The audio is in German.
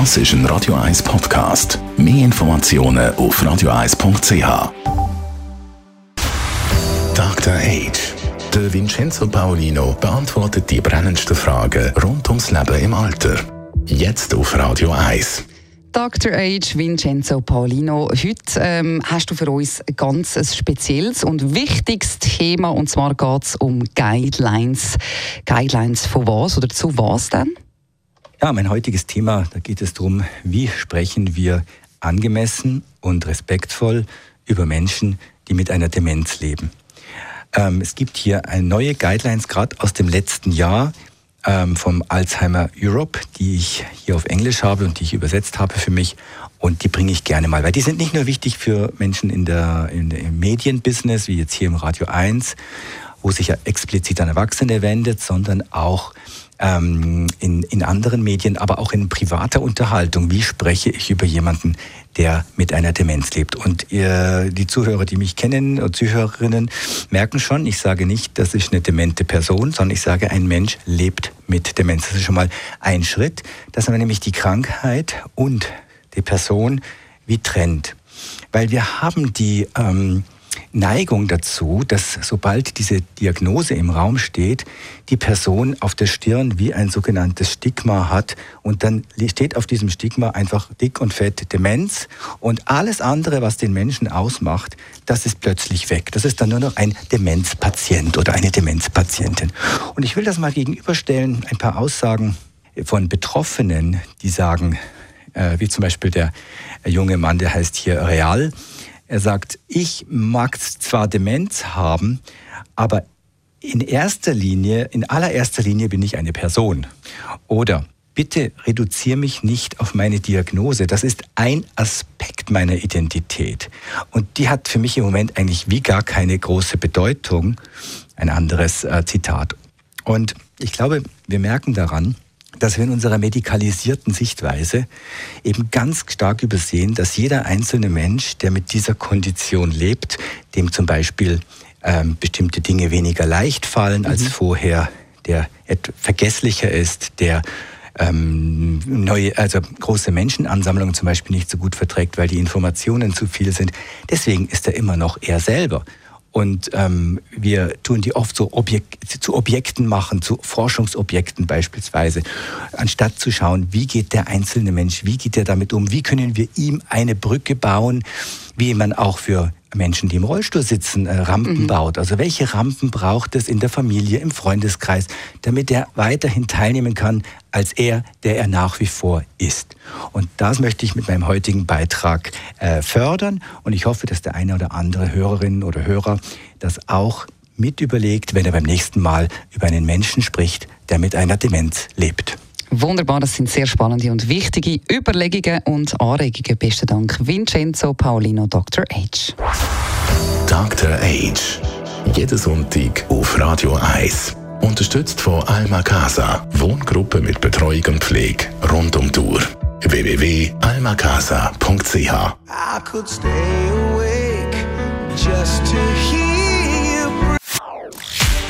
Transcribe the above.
Das ist ein Radio 1 Podcast. Mehr Informationen auf radio1.ch. Dr. Age. Der Vincenzo Paolino beantwortet die brennendsten Fragen rund ums Leben im Alter. Jetzt auf Radio 1. Dr. Age Vincenzo Paolino. Heute ähm, hast du für uns ein ganz spezielles und wichtiges Thema und zwar geht es um Guidelines. Guidelines von was oder zu was denn? Ja, mein heutiges Thema, da geht es darum, wie sprechen wir angemessen und respektvoll über Menschen, die mit einer Demenz leben. Ähm, es gibt hier neue Guidelines, gerade aus dem letzten Jahr ähm, vom Alzheimer Europe, die ich hier auf Englisch habe und die ich übersetzt habe für mich. Und die bringe ich gerne mal, weil die sind nicht nur wichtig für Menschen in der, in der im Medienbusiness, wie jetzt hier im Radio 1, wo sich ja explizit an Erwachsene wendet, sondern auch ähm, in, in anderen Medien, aber auch in privater Unterhaltung. Wie spreche ich über jemanden, der mit einer Demenz lebt? Und ihr, die Zuhörer, die mich kennen und Zuhörerinnen, merken schon, ich sage nicht, das ist eine demente Person, sondern ich sage, ein Mensch lebt mit Demenz. Das ist schon mal ein Schritt, dass man nämlich die Krankheit und die Person wie trennt. Weil wir haben die ähm, Neigung dazu, dass sobald diese Diagnose im Raum steht, die Person auf der Stirn wie ein sogenanntes Stigma hat und dann steht auf diesem Stigma einfach dick und fett Demenz und alles andere, was den Menschen ausmacht, das ist plötzlich weg. Das ist dann nur noch ein Demenzpatient oder eine Demenzpatientin. Und ich will das mal gegenüberstellen, ein paar Aussagen von Betroffenen, die sagen, äh, wie zum Beispiel der junge Mann, der heißt hier Real, er sagt, ich mag zwar Demenz haben, aber in erster Linie, in allererster Linie bin ich eine Person. Oder bitte reduziere mich nicht auf meine Diagnose. Das ist ein Aspekt meiner Identität. Und die hat für mich im Moment eigentlich wie gar keine große Bedeutung. Ein anderes äh, Zitat. Und ich glaube, wir merken daran, dass wir in unserer medikalisierten Sichtweise eben ganz stark übersehen, dass jeder einzelne Mensch, der mit dieser Kondition lebt, dem zum Beispiel ähm, bestimmte Dinge weniger leicht fallen mhm. als vorher, der vergesslicher ist, der ähm, neue, also große Menschenansammlungen zum Beispiel nicht so gut verträgt, weil die Informationen zu viel sind. Deswegen ist er immer noch er selber. Und ähm, wir tun die oft so Objek zu Objekten machen, zu Forschungsobjekten beispielsweise, anstatt zu schauen, wie geht der einzelne Mensch, wie geht er damit um, wie können wir ihm eine Brücke bauen, wie man auch für Menschen, die im Rollstuhl sitzen, äh, Rampen mhm. baut. Also welche Rampen braucht es in der Familie, im Freundeskreis, damit er weiterhin teilnehmen kann als er, der er nach wie vor ist. Und das möchte ich mit meinem heutigen Beitrag äh, fördern. Und ich hoffe, dass der eine oder andere Hörerin oder Hörer das auch mit überlegt, wenn er beim nächsten Mal über einen Menschen spricht, der mit einer Demenz lebt. Wunderbar, das sind sehr spannende und wichtige Überlegungen und Anregungen. Besten Dank, Vincenzo Paulino, Dr. H. Dr. H. Jeden Sonntag auf Radio 1. Unterstützt von Alma Casa. Wohngruppe mit Betreuung und Pflege rund um Tour. www.almacasa.ch I could stay awake just to hear